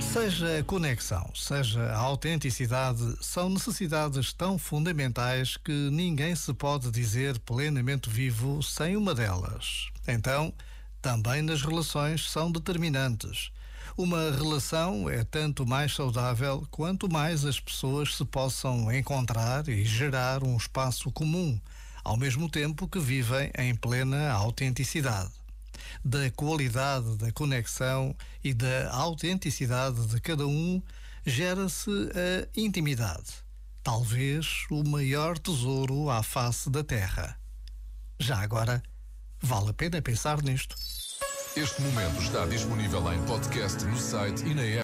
Seja a conexão, seja a autenticidade, são necessidades tão fundamentais que ninguém se pode dizer plenamente vivo sem uma delas. Então, também nas relações são determinantes. Uma relação é tanto mais saudável quanto mais as pessoas se possam encontrar e gerar um espaço comum, ao mesmo tempo que vivem em plena autenticidade. Da qualidade da conexão e da autenticidade de cada um gera-se a intimidade, talvez o maior tesouro à face da Terra. Já agora, vale a pena pensar nisto. Este momento está disponível em podcast no site e na app.